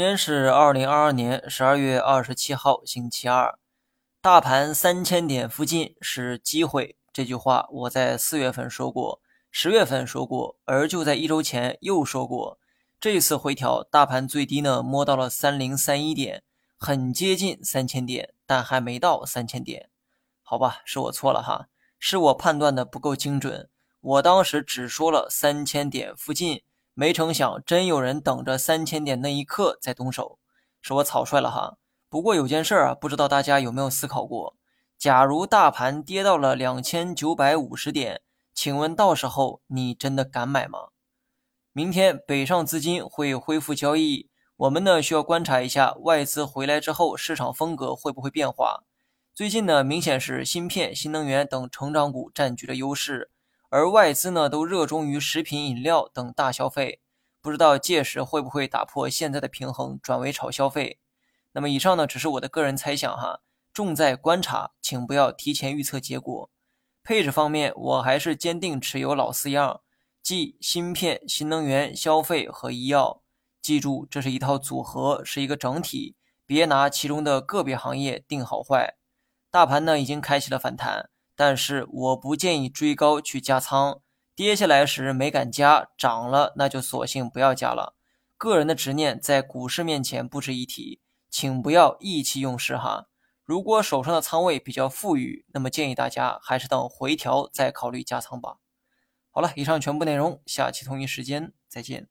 间是二零二二年十二月二十七号，星期二。大盘三千点附近是机会，这句话我在四月份说过，十月份说过，而就在一周前又说过。这次回调，大盘最低呢摸到了三零三一点，很接近三千点，但还没到三千点。好吧，是我错了哈，是我判断的不够精准。我当时只说了三千点附近。没成想，真有人等着三千点那一刻再动手，是我草率了哈。不过有件事啊，不知道大家有没有思考过：假如大盘跌到了两千九百五十点，请问到时候你真的敢买吗？明天北上资金会恢复交易，我们呢需要观察一下外资回来之后市场风格会不会变化。最近呢，明显是芯片、新能源等成长股占据了优势。而外资呢，都热衷于食品饮料等大消费，不知道届时会不会打破现在的平衡，转为炒消费。那么以上呢，只是我的个人猜想哈，重在观察，请不要提前预测结果。配置方面，我还是坚定持有老四样，即芯片、新能源、消费和医药。记住，这是一套组合，是一个整体，别拿其中的个别行业定好坏。大盘呢，已经开启了反弹。但是我不建议追高去加仓，跌下来时没敢加，涨了那就索性不要加了。个人的执念在股市面前不值一提，请不要意气用事哈。如果手上的仓位比较富裕，那么建议大家还是等回调再考虑加仓吧。好了，以上全部内容，下期同一时间再见。